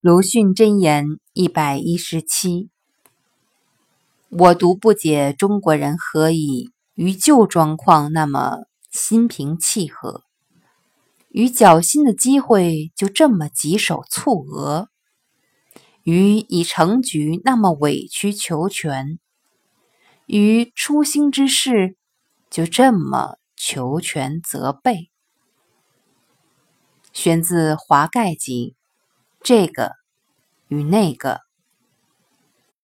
鲁迅箴言一百一十七：我独不解中国人何以与旧状况那么心平气和，与侥幸的机会就这么棘手蹙额，与已成局那么委曲求全，于初心之事就这么求全责备。选自《华盖集》。这个与那个。